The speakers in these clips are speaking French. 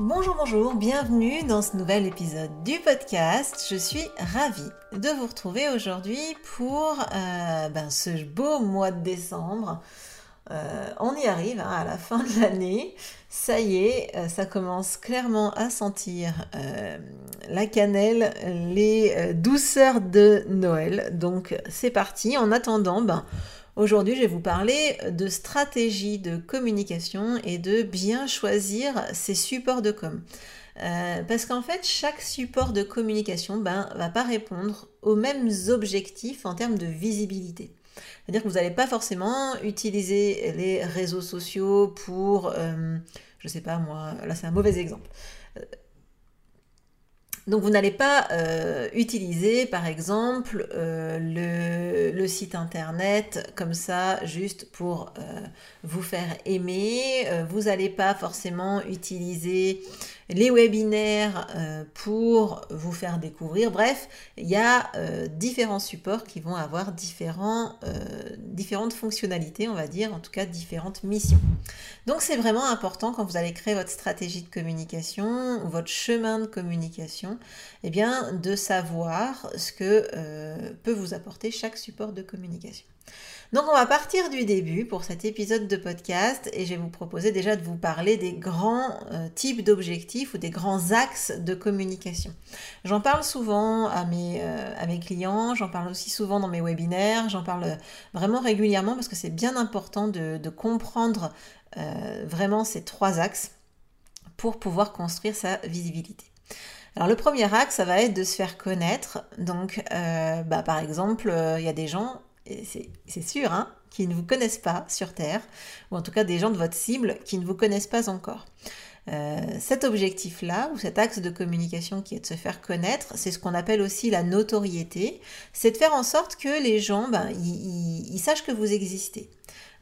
Bonjour, bonjour, bienvenue dans ce nouvel épisode du podcast. Je suis ravie de vous retrouver aujourd'hui pour euh, ben, ce beau mois de décembre. Euh, on y arrive hein, à la fin de l'année. Ça y est, euh, ça commence clairement à sentir la cannelle, les douceurs de Noël. Donc c'est parti. En attendant, ben, Aujourd'hui, je vais vous parler de stratégie de communication et de bien choisir ses supports de com. Euh, parce qu'en fait, chaque support de communication ne ben, va pas répondre aux mêmes objectifs en termes de visibilité. C'est-à-dire que vous n'allez pas forcément utiliser les réseaux sociaux pour, euh, je sais pas moi, là c'est un mauvais exemple. Donc vous n'allez pas euh, utiliser par exemple euh, le, site internet comme ça juste pour euh, vous faire aimer. vous n'allez pas forcément utiliser les webinaires euh, pour vous faire découvrir. Bref, il y a euh, différents supports qui vont avoir différents, euh, différentes fonctionnalités, on va dire, en tout cas différentes missions. Donc c'est vraiment important quand vous allez créer votre stratégie de communication votre chemin de communication, eh bien, de savoir ce que peut vous apporter chaque support de communication. Donc on va partir du début pour cet épisode de podcast et je vais vous proposer déjà de vous parler des grands euh, types d'objectifs ou des grands axes de communication. J'en parle souvent à mes, euh, à mes clients, j'en parle aussi souvent dans mes webinaires, j'en parle vraiment régulièrement parce que c'est bien important de, comprendre euh, vraiment ces trois axes pour pouvoir construire sa visibilité. Alors le premier axe, ça va être de se faire connaître. Donc, bah, par exemple, il y a des gens c'est sûr, hein, qui ne vous connaissent pas sur Terre, ou en tout cas des gens de votre cible qui ne vous connaissent pas encore. Euh, cet objectif-là, ou cet axe de communication qui est de se faire connaître, c'est ce qu'on appelle aussi la notoriété, c'est de faire en sorte que les gens, ben, ils sachent que vous existez.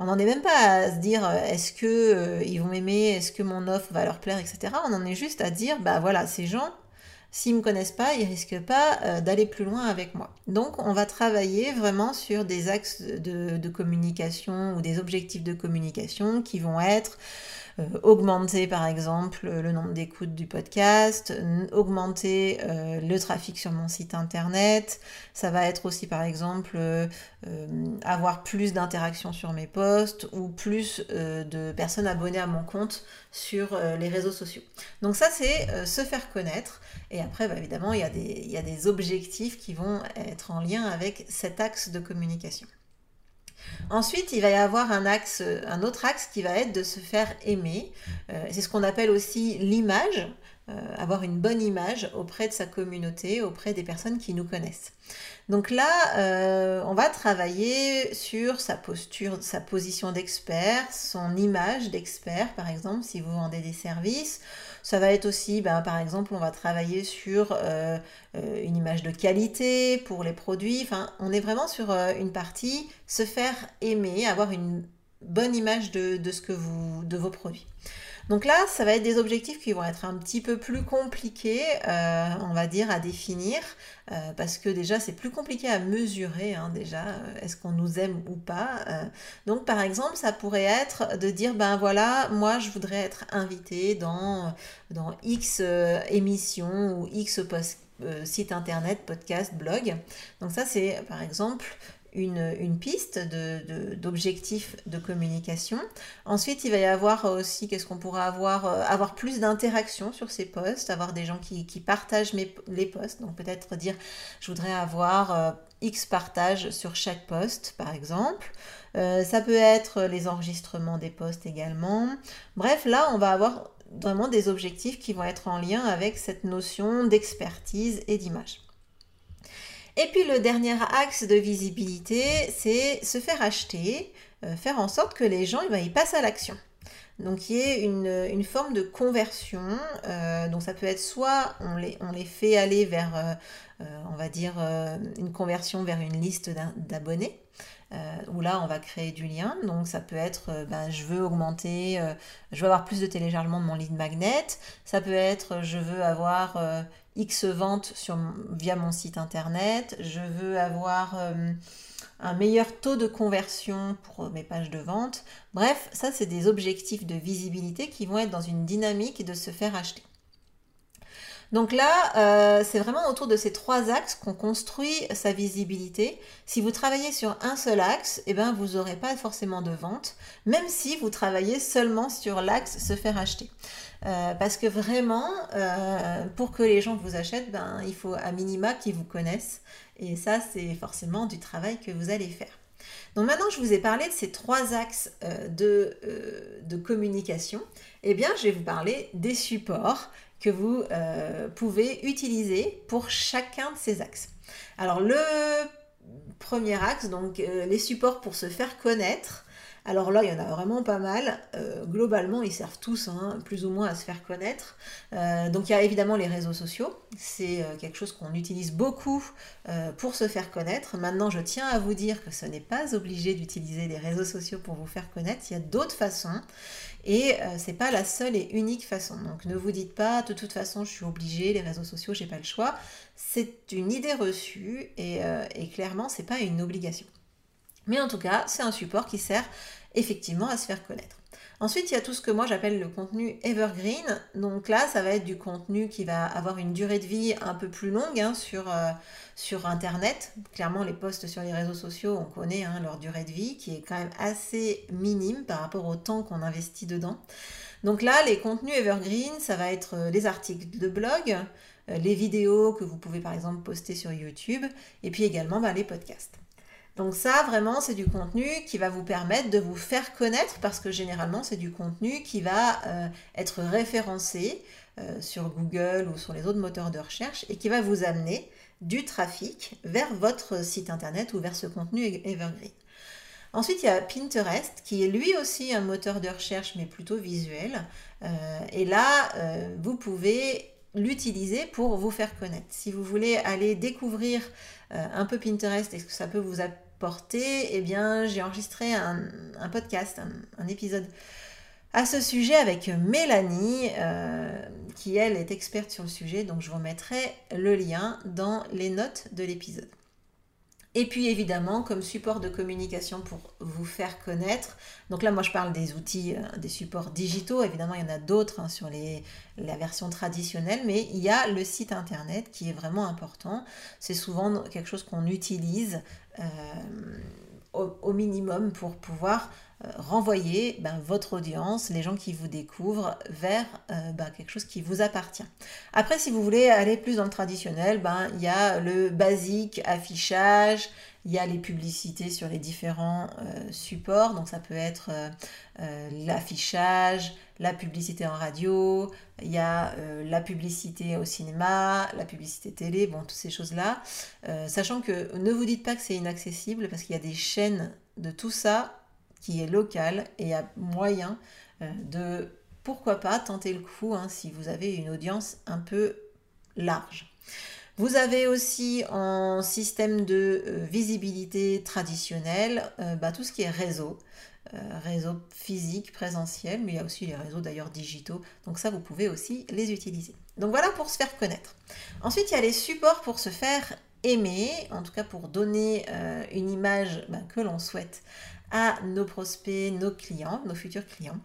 On n'en est même pas à se dire euh, est-ce que euh, vont m'aimer, est-ce que mon offre va leur plaire, etc. On en est juste à dire bah voilà, ces gens, S'ils ne me connaissent pas, ils risquent pas euh, d'aller plus loin avec moi. Donc on va travailler vraiment sur des axes de, communication ou des objectifs de communication qui vont être euh, augmenter par exemple le nombre d'écoutes du podcast, augmenter euh, le trafic sur mon site internet. Ça va être aussi par exemple avoir plus d'interactions sur mes posts ou plus de personnes abonnées à mon compte sur les réseaux sociaux. Donc ça c'est se faire connaître. Et après, bah, évidemment, il y, il y, a des, objectifs qui vont être en lien avec cet axe de communication. Ensuite, il va y avoir un, axe, un autre axe qui va être de se faire aimer. Euh, c'est ce qu'on appelle aussi l'image, euh, avoir une bonne image auprès de sa communauté, auprès des personnes qui nous connaissent. Donc là, euh, on va travailler sur sa posture, sa position d'expert, son image d'expert, par exemple, si vous vendez des services ça va être aussi, ben, par exemple, on va travailler sur euh, euh, une image de qualité pour les produits. Enfin, on est vraiment sur euh, une partie se faire aimer, avoir une bonne image de, vos produits. Donc là, ça va être des objectifs qui vont être un petit peu plus compliqués, euh, on va dire, à définir, euh, parce que déjà, c'est plus compliqué à mesurer, hein, déjà, euh, est-ce qu'on nous aime ou pas. donc, par exemple, ça pourrait être de dire, ben voilà, moi, je voudrais être invité dans, X émissions ou X post, site internet, podcast, blog. Donc ça, c'est, par exemple, une, piste d'objectifs de, communication. Ensuite, il va y avoir aussi, qu'est-ce qu'on pourra avoir euh, Avoir plus d'interaction sur ces posts, avoir des gens qui, partagent les posts. Donc peut-être dire, je voudrais avoir euh, X partages sur chaque post, par exemple. Euh, ça peut être les enregistrements des posts également. Bref, là, on va avoir vraiment des objectifs qui vont être en lien avec cette notion d'expertise et d'image. Et puis le dernier axe de visibilité, c'est se faire acheter, euh, faire en sorte que les gens ils passent à l'action. Donc il y ait une, forme de conversion. Euh, donc ça peut être soit on les, fait aller vers, euh, on va dire, une conversion vers une liste d'abonnés. Où là on va créer du lien. Donc ça peut être ben, je veux augmenter, je veux avoir plus de téléchargements de mon lead magnet. Ça peut être je veux avoir X ventes via mon site internet, je veux avoir euh, un meilleur taux de conversion pour mes pages de vente. Bref, ça c'est des objectifs de visibilité qui vont être dans une dynamique de se faire acheter. Donc là, euh, c'est vraiment autour de ces trois axes qu'on construit sa visibilité. Si vous travaillez sur un seul axe, eh ben, vous n'aurez pas forcément de vente, même si vous travaillez seulement sur l'axe se faire acheter. Euh, parce que vraiment, euh, pour que les gens vous achètent, ben, il faut à minima qu'ils vous connaissent. Et ça, c'est forcément du travail que vous allez faire. Donc maintenant, je vous ai parlé de ces trois axes de, de communication. Eh bien, je vais vous parler des supports que vous euh, pouvez utiliser pour chacun de ces axes. Alors le premier axe, donc euh, les supports pour se faire connaître. Alors là, il y en a vraiment pas mal. Euh, globalement, ils servent tous hein, plus ou moins à se faire connaître. donc il y a évidemment les réseaux sociaux. C'est quelque chose qu'on utilise beaucoup pour se faire connaître. Maintenant, je tiens à vous dire que ce n'est pas obligé d'utiliser les réseaux sociaux pour vous faire connaître. Il y a d'autres façons. Et euh, c'est pas la seule et unique façon. Donc ne vous dites pas de toute façon je suis obligée, les réseaux sociaux, j'ai pas le choix. C'est une idée reçue et, euh, et clairement c'est pas une obligation. Mais en tout cas, c'est un support qui sert effectivement à se faire connaître. Ensuite, il y a tout ce que moi j'appelle le contenu evergreen. Donc là, ça va être du contenu qui va avoir une durée de vie un peu plus longue hein, sur, euh, sur Internet. Clairement, les posts sur les réseaux sociaux, on connaît hein, leur durée de vie qui est quand même assez minime par rapport au temps qu'on investit dedans. Donc là, les contenus evergreen, ça va être euh, les articles de blog, euh, les vidéos que vous pouvez par exemple poster sur YouTube, et puis également bah, les podcasts. Donc ça, vraiment, c'est du contenu qui va vous permettre de vous faire connaître parce que généralement, c'est du contenu qui va euh, être référencé euh, sur Google ou sur les autres moteurs de recherche et qui va vous amener du trafic vers votre site internet ou vers ce contenu evergreen. Ensuite, il y a Pinterest, qui est lui aussi un moteur de recherche, mais plutôt visuel. Euh, et là, vous pouvez l'utiliser pour vous faire connaître. Si vous voulez aller découvrir un peu Pinterest et ce que ça peut vous apporter, porté, eh bien, j'ai enregistré un, podcast, un, épisode à ce sujet avec Mélanie, euh, qui elle est experte sur le sujet, donc je vous mettrai le lien dans les notes de l'épisode. Et puis évidemment, comme support de communication pour vous faire connaître, donc là moi je parle des outils, euh, des supports digitaux, évidemment il y en a d'autres hein, sur les, la version traditionnelle, mais il y a le site internet qui est vraiment important. C'est souvent quelque chose qu'on utilise euh, au, minimum pour pouvoir renvoyer ben, votre audience, les gens qui vous découvrent, vers euh, ben, quelque chose qui vous appartient. Après, si vous voulez aller plus dans le traditionnel, ben, il y a le basique affichage, il y a les publicités sur les différents supports, donc ça peut être l'affichage, la publicité en radio, il y a euh, la publicité au cinéma, la publicité télé, bon, toutes ces choses-là. Euh, sachant que ne vous dites pas que c'est inaccessible parce qu'il y a des chaînes de tout ça qui est local et a moyen euh, de, pourquoi pas, tenter le coup hein, si vous avez une audience un peu large. Vous avez aussi en système de visibilité traditionnel bah, tout ce qui est réseau. réseaux physiques, présentiels, mais il y a aussi les réseaux d'ailleurs digitaux. Donc ça, vous pouvez aussi les utiliser. Donc voilà pour se faire connaître. Ensuite, il y a les supports pour se faire aimer, en tout cas pour donner une image ben, que l'on souhaite nos prospects, nos clients, nos futurs clients.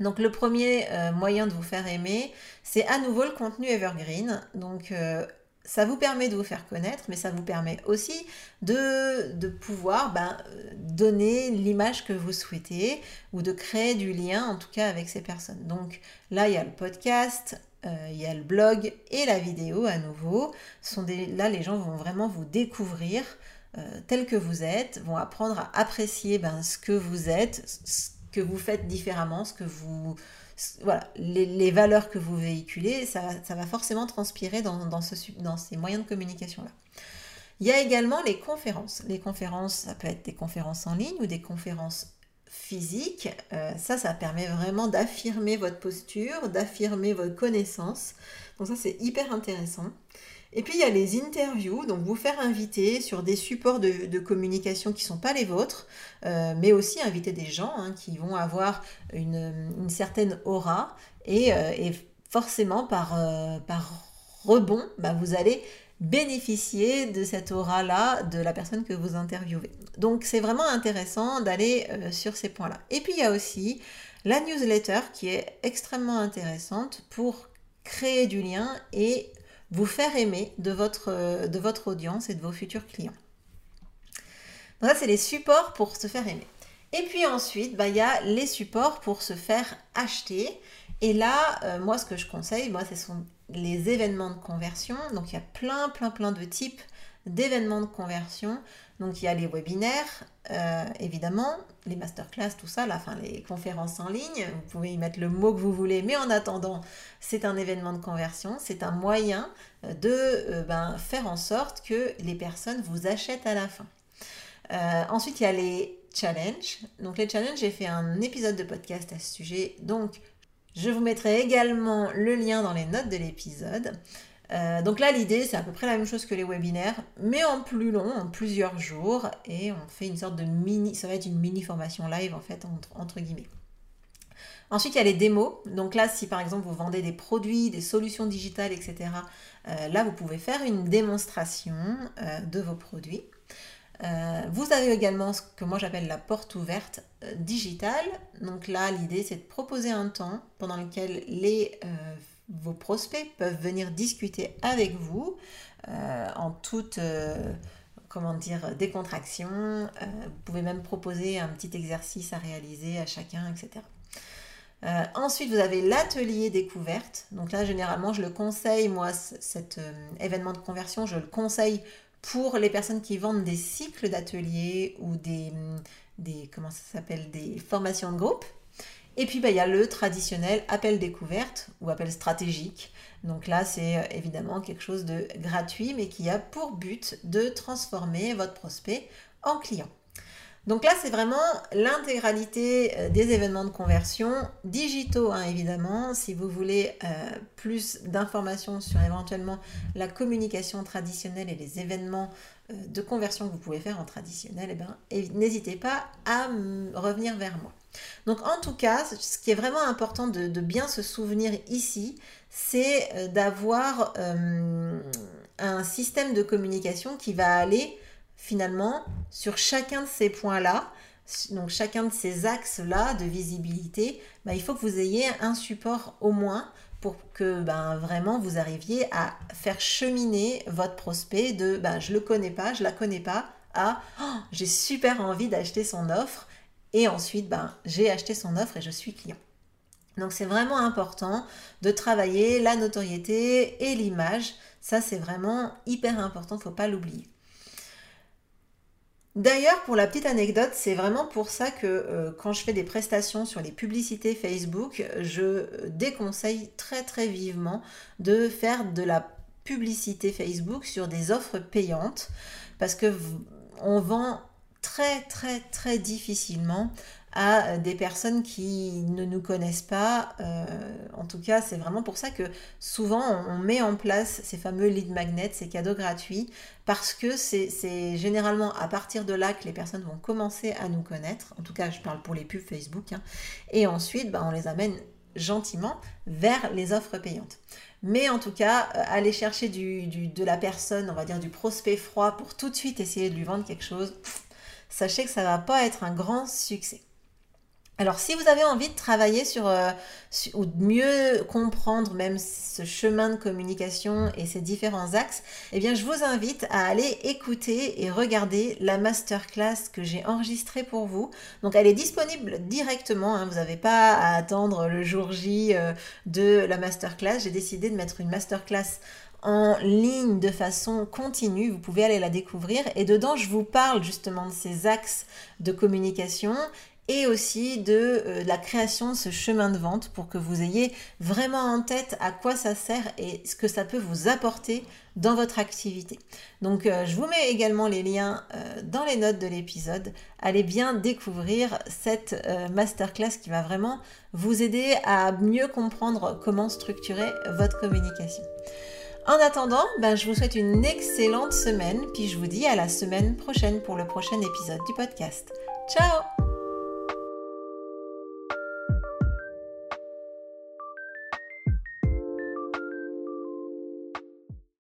Donc le premier euh, moyen de vous faire aimer, c'est à nouveau le contenu evergreen. Donc euh, ça vous permet de vous faire connaître, mais ça vous permet aussi de, pouvoir ben, donner l'image que vous souhaitez ou de créer du lien en tout cas avec ces personnes. Donc là, il y a le podcast, euh, il y a le blog et la vidéo à nouveau. sont des, là, les gens vont vraiment vous découvrir tel que vous êtes, vont apprendre à apprécier ben, ce que vous êtes, que vous faites différemment, ce que vous, les, valeurs que vous véhiculez, ça, va forcément transpirer dans, ce, dans ces moyens de communication-là. Il y a également les conférences. Les conférences, ça peut être des conférences en ligne ou des conférences physiques. Euh, ça, ça permet vraiment d'affirmer votre posture, d'affirmer votre connaissance. Donc ça, c'est hyper intéressant. Et puis il y a les interviews, donc vous faire inviter sur des supports de, communication qui ne sont pas les vôtres, euh, mais aussi inviter des gens hein, qui vont avoir une, certaine aura et, euh, forcément par, euh, par rebond, bah, vous allez bénéficier de cette aura-là de la personne que vous interviewez. Donc c'est vraiment intéressant d'aller sur ces points-là. Et puis il y a aussi la newsletter qui est extrêmement intéressante pour créer du lien et vous faire aimer de votre, euh, de votre audience et de vos futurs clients. Donc ça, c'est les supports pour se faire aimer. Et puis ensuite, bah, il y a les supports pour se faire acheter. Et là, euh, moi, ce que je conseille, moi, ce sont les événements de conversion. Donc, il y a plein, plein, plein de types d'événements de conversion. Donc, il y a les webinaires, euh, évidemment, les masterclass, tout ça, la, fin, les conférences en ligne. Vous pouvez y mettre le mot que vous voulez, mais en attendant, c'est un événement de conversion. C'est un moyen euh, de euh, ben, faire en sorte que les personnes vous achètent à la fin. ensuite, il y a les challenges. Donc, les challenges, j'ai fait un épisode de podcast à ce sujet. Donc, je vous mettrai également le lien dans les notes de l'épisode. Euh, donc là, l'idée, c'est à peu près la même chose que les webinaires, mais en plus long, en plusieurs jours, et on fait une sorte de mini, ça va être une mini formation live en fait, entre, guillemets. Ensuite, il y a les démos. Donc là, si par exemple vous vendez des produits, des solutions digitales, etc., euh, là, vous pouvez faire une démonstration euh, de vos produits. Vous avez également ce que moi j'appelle la porte ouverte digitale. Donc là, l'idée, c'est de proposer un temps pendant lequel les vos prospects peuvent venir discuter avec vous euh, en toute euh, comment dire décontraction. Euh, vous pouvez même proposer un petit exercice à réaliser à chacun, etc. ensuite, vous avez l'atelier découverte. Donc là, généralement, je le conseille, moi, cet événement de conversion, je le conseille pour les personnes qui vendent des cycles d'ateliers ou des, des, comment ça s'appelle, des formations de groupe. Et puis, bah, il y a le traditionnel appel découverte ou appel stratégique. Donc là, c'est euh, évidemment quelque chose de gratuit, mais qui a pour but de transformer votre prospect en client. Donc là, c'est vraiment l'intégralité euh, des événements de conversion digitaux, hein, évidemment. Si vous voulez euh, plus d'informations sur éventuellement la communication traditionnelle et les événements de conversion que vous pouvez faire en traditionnel, eh ben, n'hésitez pas à revenir vers moi. Donc en tout cas, ce qui est vraiment important de, bien se souvenir ici, c'est euh, d'avoir euh, un système de communication qui va aller finalement sur chacun de ces points-là, donc chacun de ces axes-là de visibilité, bah, il faut que vous ayez un support au moins pour que ben, vraiment vous arriviez à faire cheminer votre prospect de ben, je le connais pas, je la connais pas à oh, j'ai super envie d'acheter son offre et ensuite, ben, j'ai acheté son offre et je suis client. Donc c'est vraiment important de travailler la notoriété et l'image. Ça, c'est vraiment hyper important, il ne faut pas l'oublier. D'ailleurs, pour la petite anecdote, c'est vraiment pour ça que euh, quand je fais des prestations sur les publicités Facebook, je déconseille très très vivement de faire de la publicité Facebook sur des offres payantes parce que on vend très très très difficilement à des personnes qui ne nous connaissent pas. en tout cas, c'est vraiment pour ça que souvent on met en place ces fameux lead magnets, ces cadeaux gratuits, parce que c'est généralement à partir de là que les personnes vont commencer à nous connaître. En tout cas, je parle pour les pubs Facebook. Hein. Et ensuite, bah, on les amène gentiment vers les offres payantes. Mais en tout cas, euh, aller chercher de la personne, on va dire du prospect froid pour tout de suite essayer de lui vendre quelque chose, sachez que ça ne va pas être un grand succès. Alors si vous avez envie de travailler sur, euh, ou de mieux comprendre même ce chemin de communication et ces différents axes, eh bien je vous invite à aller écouter et regarder la masterclass que j'ai enregistrée pour vous. Donc elle est disponible directement, hein. vous n'avez pas à attendre le jour J euh, de la masterclass. J'ai décidé de mettre une masterclass en ligne de façon continue. Vous pouvez aller la découvrir. Et dedans, je vous parle justement de ces axes de communication et aussi de euh, la création de ce chemin de vente pour que vous ayez vraiment en tête à quoi ça sert et ce que ça peut vous apporter dans votre activité. Donc euh, je vous mets également les liens euh, dans les notes de l'épisode. Allez bien découvrir cette masterclass qui va vraiment vous aider à mieux comprendre comment structurer votre communication. En attendant, ben, je vous souhaite une excellente semaine, puis je vous dis à la semaine prochaine pour le prochain épisode du podcast. Ciao